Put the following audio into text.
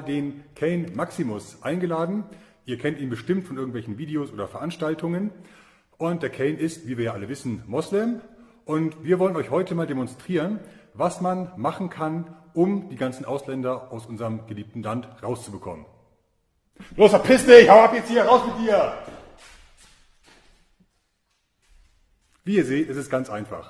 den Kane Maximus eingeladen. Ihr kennt ihn bestimmt von irgendwelchen Videos oder Veranstaltungen. Und der Kane ist, wie wir ja alle wissen, Moslem. Und wir wollen euch heute mal demonstrieren, was man machen kann, um die ganzen Ausländer aus unserem geliebten Land rauszubekommen. Los, verpiss dich! Hau ab jetzt hier! Raus mit dir! Wie ihr seht, ist es ganz einfach.